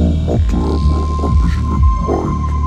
impossible not to have mind.